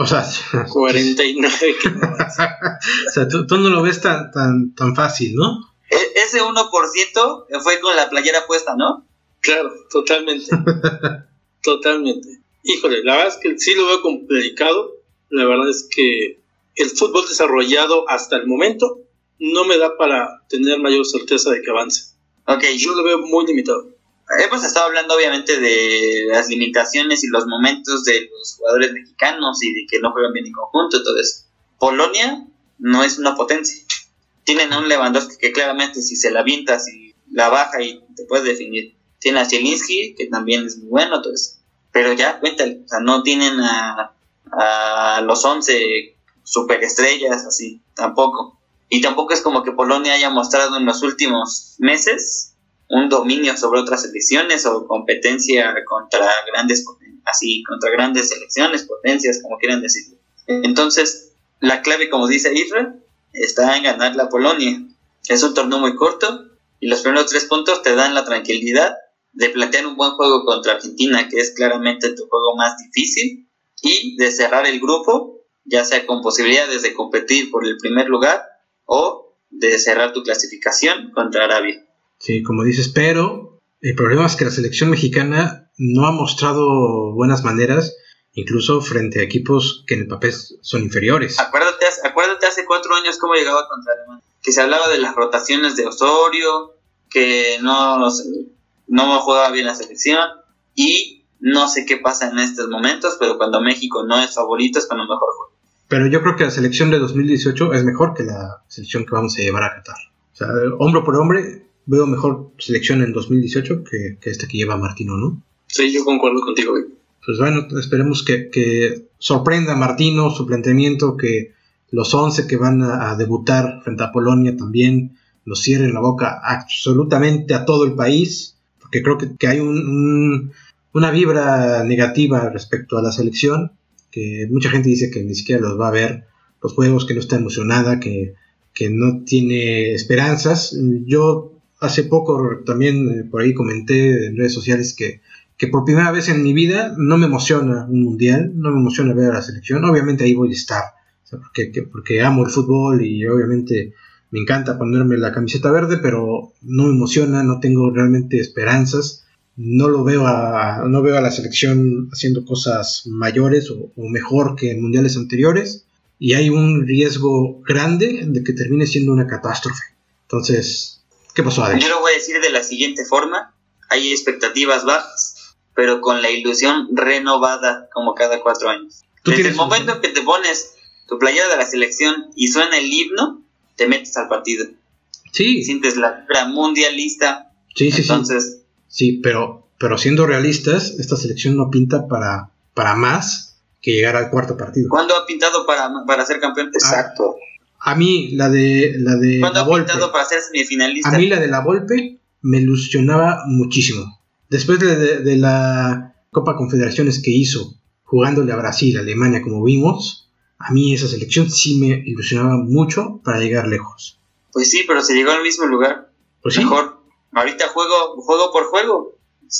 O sea, 49 que avanza. o sea, tú, no lo ves tan, tan, tan fácil, ¿no? E, ese 1% fue con la playera puesta, ¿no? Claro, totalmente. totalmente. Híjole, la verdad es que sí lo veo complicado. La verdad es que el fútbol desarrollado hasta el momento no me da para tener mayor certeza de que avance. Ok. Yo lo veo muy limitado. Hemos estado hablando obviamente de las limitaciones y los momentos de los jugadores mexicanos y de que no juegan bien en conjunto. Entonces, Polonia no es una potencia. Tienen a un Lewandowski que claramente si se la avientas y la baja y te puedes definir. Tiene a Zielinski, que también es muy bueno, entonces. Pero ya, cuéntale, o sea, no tienen a, a los 11 superestrellas así, tampoco. Y tampoco es como que Polonia haya mostrado en los últimos meses un dominio sobre otras selecciones o competencia contra grandes así contra grandes selecciones, potencias, como quieran decirlo. Entonces, la clave, como dice Israel, está en ganar la Polonia. Es un torneo muy corto y los primeros tres puntos te dan la tranquilidad de plantear un buen juego contra Argentina, que es claramente tu juego más difícil, y de cerrar el grupo, ya sea con posibilidades de competir por el primer lugar o de cerrar tu clasificación contra Arabia. Sí, como dices, pero el problema es que la selección mexicana no ha mostrado buenas maneras, incluso frente a equipos que en el papel son inferiores. Acuérdate, acuérdate hace cuatro años cómo llegaba contra Alemania, que se hablaba de las rotaciones de Osorio, que no, no jugaba bien la selección y no sé qué pasa en estos momentos, pero cuando México no es favorito es cuando mejor juega. Pero yo creo que la selección de 2018 es mejor que la selección que vamos a llevar a Qatar. O sea, hombro por hombre, veo mejor selección en 2018 que, que esta que lleva Martino, ¿no? Sí, yo concuerdo contigo. Pues bueno, esperemos que, que sorprenda a Martino su planteamiento, que los 11 que van a, debutar frente a Polonia también los cierren la boca absolutamente a todo el país, porque creo que, que hay un, una vibra negativa respecto a la selección que mucha gente dice que ni siquiera los va a ver los juegos, que no está emocionada, que, no tiene esperanzas. Yo hace poco también eh, por ahí comenté en redes sociales que, que por primera vez en mi vida no me emociona un mundial, no me emociona ver a la selección. Obviamente ahí voy a estar, porque, porque amo el fútbol y obviamente me encanta ponerme la camiseta verde, pero no me emociona, no tengo realmente esperanzas no lo veo a, no veo a la selección haciendo cosas mayores o, mejor que en mundiales anteriores y hay un riesgo grande de que termine siendo una catástrofe. Entonces, ¿qué pasó, Yo lo voy a decir de la siguiente forma. Hay expectativas bajas, pero con la ilusión renovada como cada cuatro años. Desde el momento en que te pones tu playera de la selección y suena el himno, te metes al partido. Sí. Sientes la mundialista. Sí, sí, Entonces, Sí, pero, pero siendo realistas, esta selección no pinta para, para más que llegar al cuarto partido. ¿Cuándo ha pintado para, para ser campeón? Exacto. A, mí la de la de ¿Cuándo ha pintado para ser semifinalista? A mí la de la Volpe me ilusionaba muchísimo. Después de, de, la Copa Confederaciones que hizo, jugándole a Brasil, Alemania, como vimos, a mí esa selección sí me ilusionaba mucho para llegar lejos. Pues sí, pero se llegó al mismo lugar. Pues Mejor. Ahorita juego, juego por juego,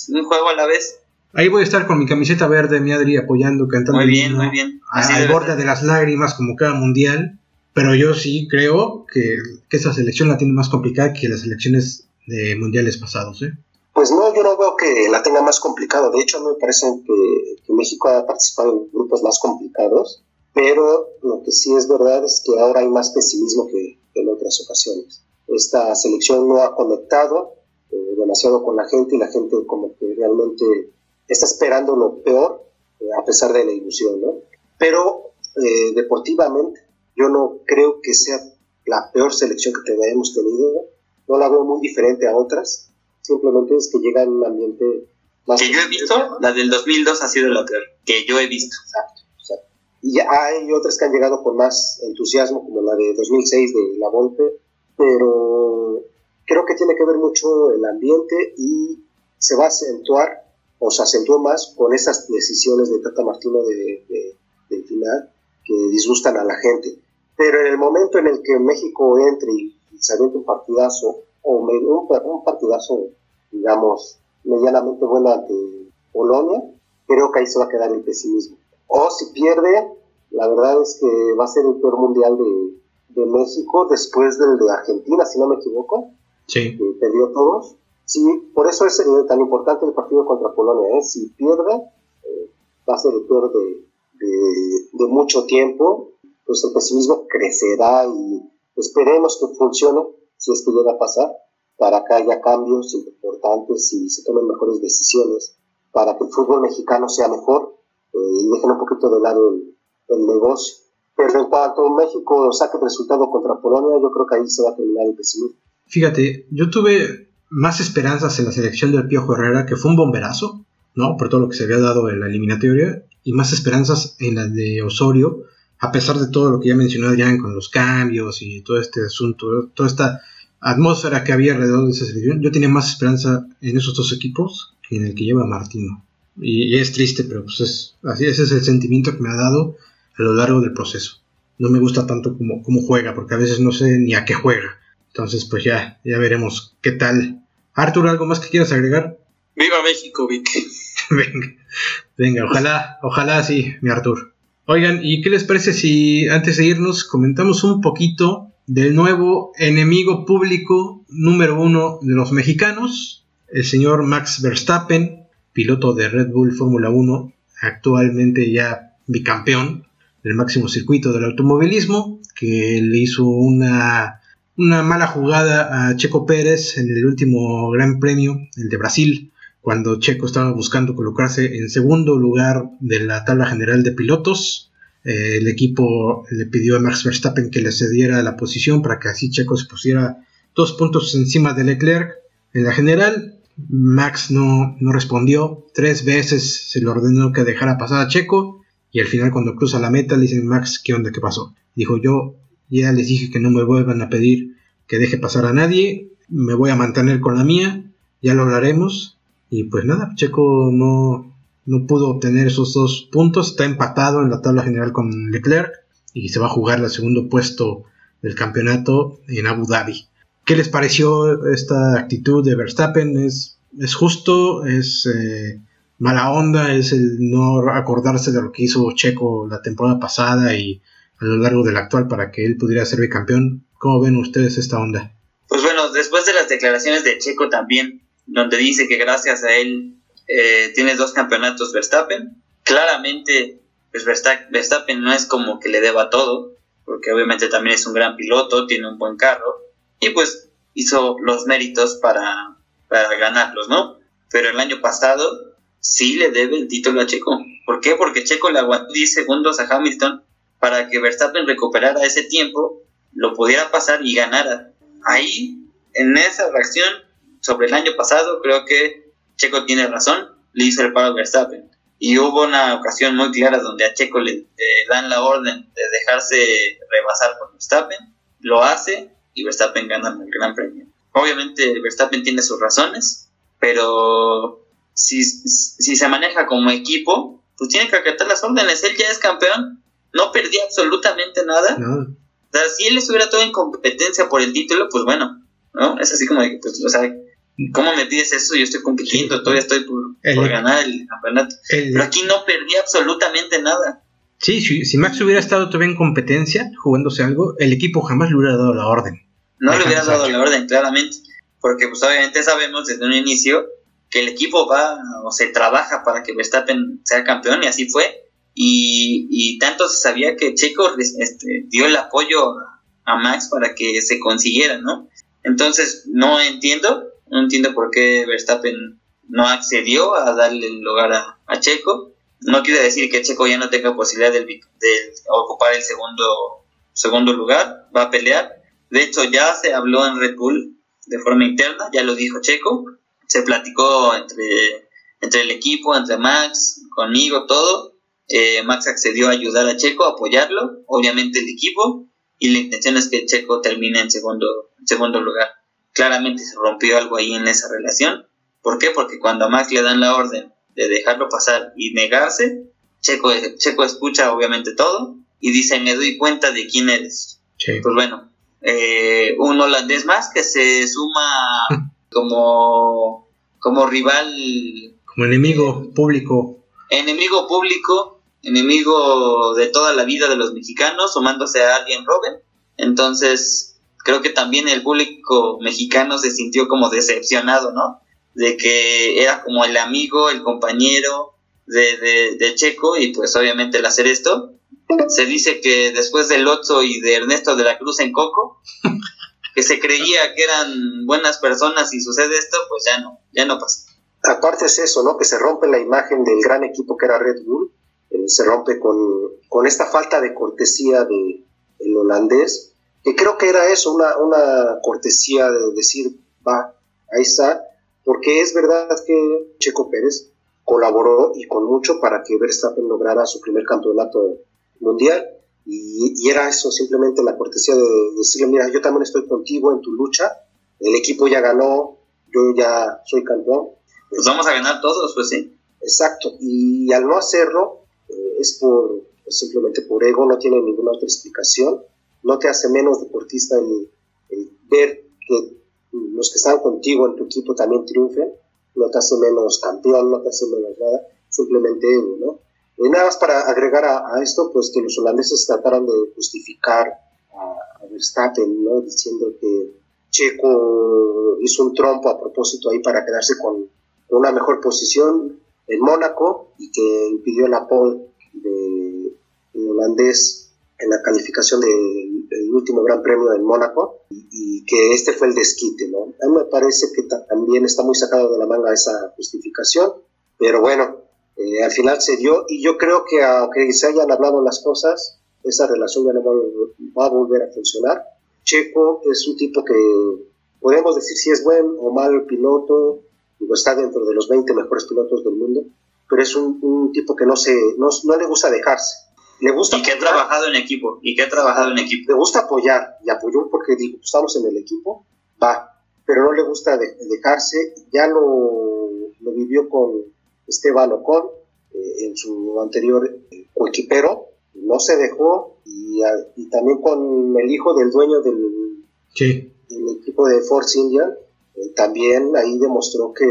un juego a la vez. Ahí voy a estar con mi camiseta verde, mi Adri, apoyando, cantando. Muy bien, muy bien. al borde de las lágrimas, como cada mundial. Pero yo sí creo que, que esa selección la tiene más complicada que las selecciones de mundiales pasados. ¿eh? Pues no, yo no veo que la tenga más complicado. De hecho, a mí me parece que, México ha participado en grupos más complicados, pero lo que sí es verdad es que ahora hay más pesimismo que, en otras ocasiones. Esta selección no ha conectado eh, demasiado con la gente y la gente como que realmente está esperando lo peor eh, a pesar de la ilusión, ¿no? Pero eh, deportivamente yo no creo que sea la peor selección que hayamos tenido, no la veo muy diferente a otras, simplemente es que llega en un ambiente más... Que yo he visto, la del 2002 ha sido la peor, que yo he visto. Exacto, exacto. Y hay otras que han llegado con más entusiasmo, como la de 2006 de La Volpe, pero creo que tiene que ver mucho el ambiente y se va a acentuar, o se acentuó más con esas decisiones de Tata Martino de, de, final que disgustan a la gente. Pero en el momento en el que México entre y, se avienta un partidazo, o un, partidazo, digamos, medianamente bueno ante Polonia, creo que ahí se va a quedar el pesimismo. O si pierde, la verdad es que va a ser el peor mundial de, México después del de Argentina, si no me equivoco. Sí. Que perdió todos. Sí, por eso es eh, tan importante el partido contra Polonia. ¿eh? Si pierde, eh, va a ser el peor de, de, mucho tiempo. El pesimismo crecerá y esperemos que funcione si es que llega a pasar, para que haya cambios importantes y se tomen mejores decisiones para que el fútbol mexicano sea mejor eh, y dejen un poquito de lado el, negocio. Pero en cuanto México saque el resultado contra Polonia, yo creo que ahí se va a terminar el pesimismo. Fíjate, yo tuve más esperanzas en la selección del Piojo Herrera, que fue un bomberazo, ¿no? Por todo lo que se había dado en la eliminatoria, y más esperanzas en la de Osorio, a pesar de todo lo que ya mencionó Adrián con los cambios y todo este asunto, toda esta atmósfera que había alrededor de esa selección, yo tenía más esperanza en esos dos equipos que en el que lleva Martino. Y, es triste, pero pues es, así ese es el sentimiento que me ha dado a lo largo del proceso. No me gusta tanto como, como juega, porque a veces no sé ni a qué juega. Entonces, pues ya, ya veremos qué tal. Artur, ¿algo más que quieras agregar? Viva México, Vic. venga, venga, ojalá, ojalá sí, mi Artur. Oigan, ¿y qué les parece si antes de irnos comentamos un poquito del nuevo enemigo público número uno de los mexicanos, el señor Max Verstappen, piloto de Red Bull Fórmula 1, actualmente ya bicampeón del máximo circuito del automovilismo, que le hizo una, una mala jugada a Checo Pérez en el último Gran Premio, el de Brasil, cuando Checo estaba buscando colocarse en segundo lugar de la tabla general de pilotos. Eh, el equipo le pidió a Max Verstappen que le cediera la posición para que así Checo se pusiera dos puntos encima de Leclerc. En la general, Max no, no respondió. Tres veces se le ordenó que dejara pasar a Checo. Y al final, cuando cruza la meta, le dicen: Max, ¿qué onda? ¿Qué pasó? Dijo: Yo ya les dije que no me vuelvan a pedir que deje pasar a nadie. Me voy a mantener con la mía. Ya lo hablaremos. Y pues nada, Checo no, no pudo obtener esos dos puntos, está empatado en la tabla general con Leclerc y se va a jugar el segundo puesto del campeonato en Abu Dhabi. ¿Qué les pareció esta actitud de Verstappen? ¿Es, es justo? ¿Es eh, mala onda? ¿Es el no acordarse de lo que hizo Checo la temporada pasada y a lo largo del actual para que él pudiera ser bicampeón? ¿Cómo ven ustedes esta onda? Pues bueno, después de las declaraciones de Checo también donde dice que gracias a él eh, tiene dos campeonatos Verstappen. Claramente, pues Verstappen no es como que le deba todo, porque obviamente también es un gran piloto, tiene un buen carro, y pues hizo los méritos para, para ganarlos, ¿no? Pero el año pasado sí le debe el título a Checo. ¿Por qué? Porque Checo le aguantó 10 segundos a Hamilton para que Verstappen recuperara ese tiempo, lo pudiera pasar y ganara. Ahí, en esa reacción, sobre el año pasado, creo que Checo tiene razón, le hizo el paro a Verstappen. Y hubo una ocasión muy clara donde a Checo le dan la orden de dejarse rebasar por Verstappen, lo hace y Verstappen gana el Gran Premio. Obviamente Verstappen tiene sus razones, pero si, si se maneja como equipo, pues tiene que acatar las órdenes. Él ya es campeón, no perdía absolutamente nada. O sea, si él estuviera todo en competencia por el título, pues bueno, ¿no? Es así como de que, pues, o sea, ¿Cómo me pides eso? Yo estoy compitiendo, todavía estoy por, ganar el campeonato. Pero aquí no perdí absolutamente nada. Sí, si, Max hubiera estado todavía en competencia, jugándose algo, el equipo jamás le hubiera dado la orden. No le hubiera dado la orden, claramente. porque pues obviamente sabemos desde un inicio que el equipo va o se trabaja para que Verstappen sea campeón y así fue. Y, y tanto se sabía que Checo este, dio el apoyo a Max para que se consiguiera, ¿no? Entonces no entiendo, no entiendo por qué Verstappen no accedió a darle el lugar a, Checo. No quiere decir que Checo ya no tenga posibilidad de, ocupar el segundo, segundo lugar, va a pelear. De hecho ya se habló en Red Bull de forma interna, ya lo dijo Checo, se platicó entre, entre el equipo, entre Max, conmigo, todo. Eh, Max accedió a ayudar a Checo, a apoyarlo, obviamente el equipo, y la intención es que Checo termine en segundo, segundo lugar. Claramente se rompió algo ahí en esa relación. ¿Por qué? Porque cuando a Max le dan la orden de dejarlo pasar y negarse, Checo, Checo escucha obviamente todo y dice, me doy cuenta de quién eres. Pues bueno, eh, un holandés más que se suma como, como rival. Como enemigo público. Enemigo público, enemigo de toda la vida de los mexicanos, sumándose a alguien Robin. Entonces, creo que también el público mexicano se sintió como decepcionado, ¿no? De que era como el amigo, el compañero de, de, de Checo, y pues obviamente el hacer esto, se dice que después del Otso y de Ernesto de la Cruz en Coco, que se creía que eran buenas personas y sucede esto, pues ya no, ya no pasa. Aparte es eso, ¿no? Que se rompe la imagen del gran equipo que era Red Bull, eh, se rompe con, con, esta falta de cortesía del el holandés, que creo que era eso, una, una cortesía de decir, va, ahí está, porque es verdad que Checo Pérez colaboró y con mucho para que Verstappen lograra su primer campeonato mundial y, era eso, simplemente la cortesía de, decirle, mira, yo también estoy contigo en tu lucha, el equipo ya ganó, yo ya soy campeón. Pues vamos a ganar todos, pues sí. Exacto, y al no hacerlo eh, es por simplemente por ego, no tiene ninguna otra explicación, no te hace menos deportista el, ver que los que están contigo en tu equipo también triunfen, no te hace menos campeón, no te hace menos nada, simplemente ego, ¿no? Y nada más para agregar a, esto, pues que los holandeses trataron de justificar a, Verstappen, ¿no? Diciendo que Checo hizo un trompo a propósito ahí para quedarse con una mejor posición en Mónaco y que impidió el apoyo de, holandés en la calificación del, último Gran Premio en Mónaco y, que este fue el desquite, ¿no? A mí me parece que también está muy sacado de la manga esa justificación, pero bueno, eh, al final se dio y yo creo que aunque se hayan hablado las cosas, esa relación ya no va, a volver a funcionar. Checo es un tipo que podemos decir si es buen o mal piloto, digo, está dentro de los 20 mejores pilotos del mundo, pero es un, tipo que no, se, no, le gusta dejarse. Le gusta y que ha trabajado en equipo, y que ha trabajado en equipo. Le gusta apoyar, y apoyó porque digo, pues, estamos en el equipo, va, pero no le gusta dejarse, ya lo, lo vivió con, Esteban Ocon, eh, en su anterior coequipero, no se dejó y, también con el hijo del dueño del, equipo de Force India, eh, también ahí demostró que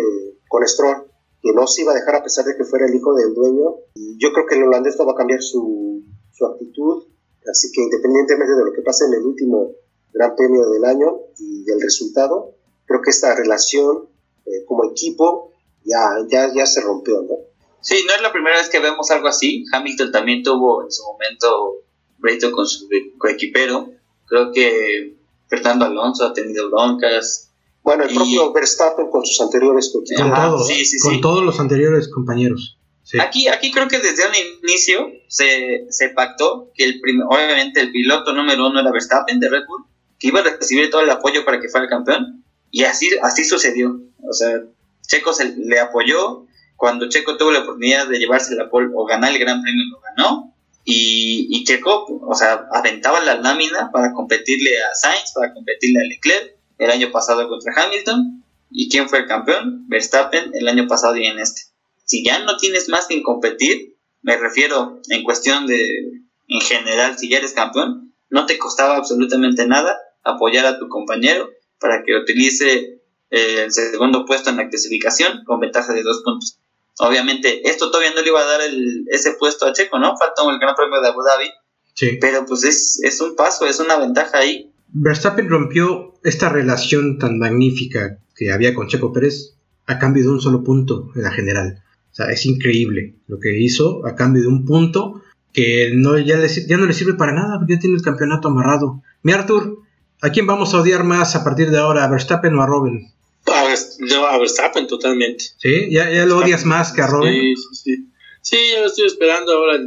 con Stroll, que no se iba a dejar a pesar de que fuera el hijo del dueño. Y yo creo que el holandés va a cambiar su, su actitud, así que independientemente de lo que pase en el último Gran Premio del año y del resultado, creo que esta relación eh, como equipo ya, ya, ya se rompió, ¿no? Sí, no es la primera vez que vemos algo así. Hamilton también tuvo en su momento reto con su coequipero. Creo que Fernando Alonso ha tenido broncas. Bueno, el propio Verstappen con sus anteriores coequiperos. Con, todos los anteriores compañeros. Aquí, aquí creo que desde un inicio se, se pactó que el obviamente el piloto número uno era Verstappen de Red Bull, que iba a recibir todo el apoyo para que fuera el campeón. Y así, así sucedió. O sea, Checo se, le apoyó. Cuando Checo tuvo la oportunidad de llevarse la pole o ganar el Gran Premio, lo ganó. Y, y, Checo, o sea, aventaba la lámina para competirle a Sainz, para competirle a Leclerc el año pasado contra Hamilton. ¿Y quién fue el campeón? Verstappen el año pasado y en este. Si ya no tienes más que competir, me refiero en cuestión de, en general, si ya eres campeón, no te costaba absolutamente nada apoyar a tu compañero para que utilice eh, el segundo puesto en la clasificación con ventaja de dos puntos. Obviamente, esto todavía no le iba a dar el, ese puesto a Checo, ¿no? Falta el Gran Premio de Abu Dhabi. Sí. Pero pues es, es un paso, es una ventaja ahí Verstappen rompió esta relación tan magnífica que había con Checo Pérez a cambio de un solo punto en la general. O sea, es increíble lo que hizo a cambio de un punto que no, ya, ya no le sirve para nada, porque ya tiene el campeonato amarrado. Mi Arthur, ¿a quién vamos a odiar más a partir de ahora, a Verstappen o a Robin? A, Verstappen totalmente. ¿Sí? ¿Ya, ya lo odias más que a Robin? Sí, sí, sí. Sí, yo estoy esperando ahora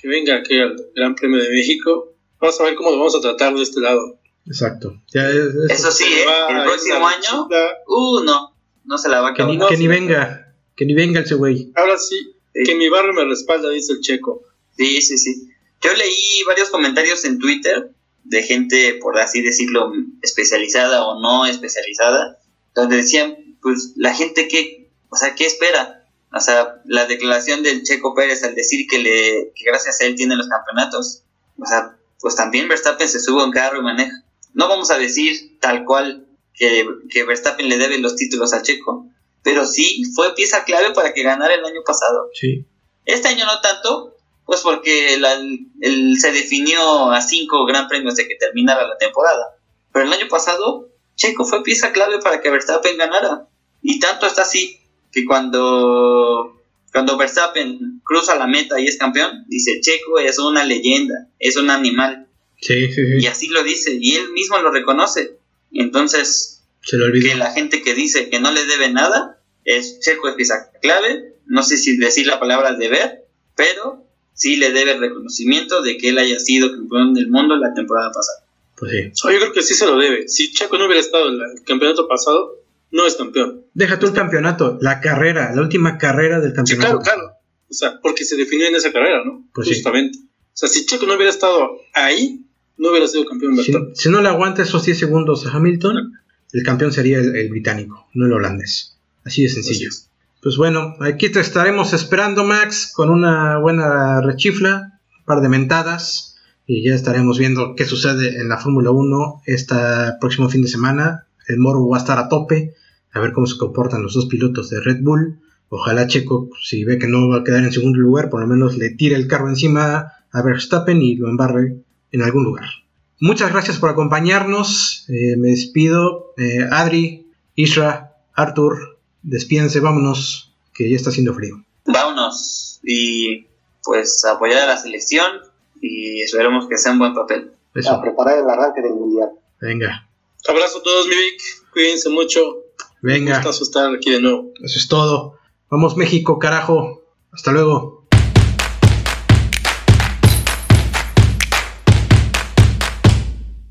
que venga aquí al Gran Premio de México. Vamos a ver cómo lo vamos a tratar de este lado. Exacto. eso, sí, ¿eh? el próximo año, uh, no, no se la va a que Ni, que ni venga, que ni venga ese güey. Ahora sí, que mi barrio me respalda, dice el checo. Sí, sí, sí. Yo leí varios comentarios en Twitter de gente, por así decirlo, especializada o no especializada, donde decían, pues, la gente que, o sea, ¿qué espera? O sea, la declaración del Checo Pérez al decir que, le, que gracias a él tiene los campeonatos, o sea, pues también Verstappen se sube a un carro y maneja. No vamos a decir tal cual que, que Verstappen le debe los títulos a Checo, pero sí fue pieza clave para que ganara el año pasado. Sí. Este año no tanto, pues porque el, se definió a cinco gran premios de que terminara la temporada. Pero el año pasado, Checo fue pieza clave para que Verstappen ganara. Y tanto está así que cuando, cuando Verstappen cruza la meta y es campeón, dice, Checo es una leyenda, es un animal. Sí, sí, Y así lo dice, y él mismo lo reconoce. Entonces, Se lo que la gente que dice que no le debe nada, es Checo es pieza clave, no sé si decir la palabra deber, pero sí le debe el reconocimiento de que él haya sido campeón del mundo la temporada pasada. Pues sí. yo creo que sí se lo debe. Si Chaco no hubiera estado en el campeonato pasado, no es campeón. Deja tú el campeonato, la carrera, la última carrera del campeonato. Sí, claro, claro. O sea, porque se definió en esa carrera, ¿no? Pues Justamente. O sea, si Checo no hubiera estado ahí, no hubiera sido campeón. Si, si, no le aguanta esos 10 segundos a Hamilton, el campeón sería el, británico, no el holandés. Así de sencillo. Pues bueno, aquí te estaremos esperando, Max, con una buena rechifla, un par de mentadas, y ya estaremos viendo qué sucede en la Fórmula 1 este próximo fin de semana. El morbo va a estar a tope, a ver cómo se comportan los dos pilotos de Red Bull. Ojalá Checo, si ve que no va a quedar en segundo lugar, por lo menos le tire el carro encima a Verstappen y lo embarre en algún lugar. Muchas gracias por acompañarnos. Eh, me despido. Eh, Adri, Isra, Arthur, despídense, vámonos, que ya está haciendo frío. Vámonos y pues apoyar a la selección y esperemos que sea un buen papel. A preparar el arranque del mundial. Venga. Abrazo a todos, mi Vic. Cuídense mucho. Venga. Un estar aquí de nuevo. Eso es todo. Vamos, México, carajo. Hasta luego.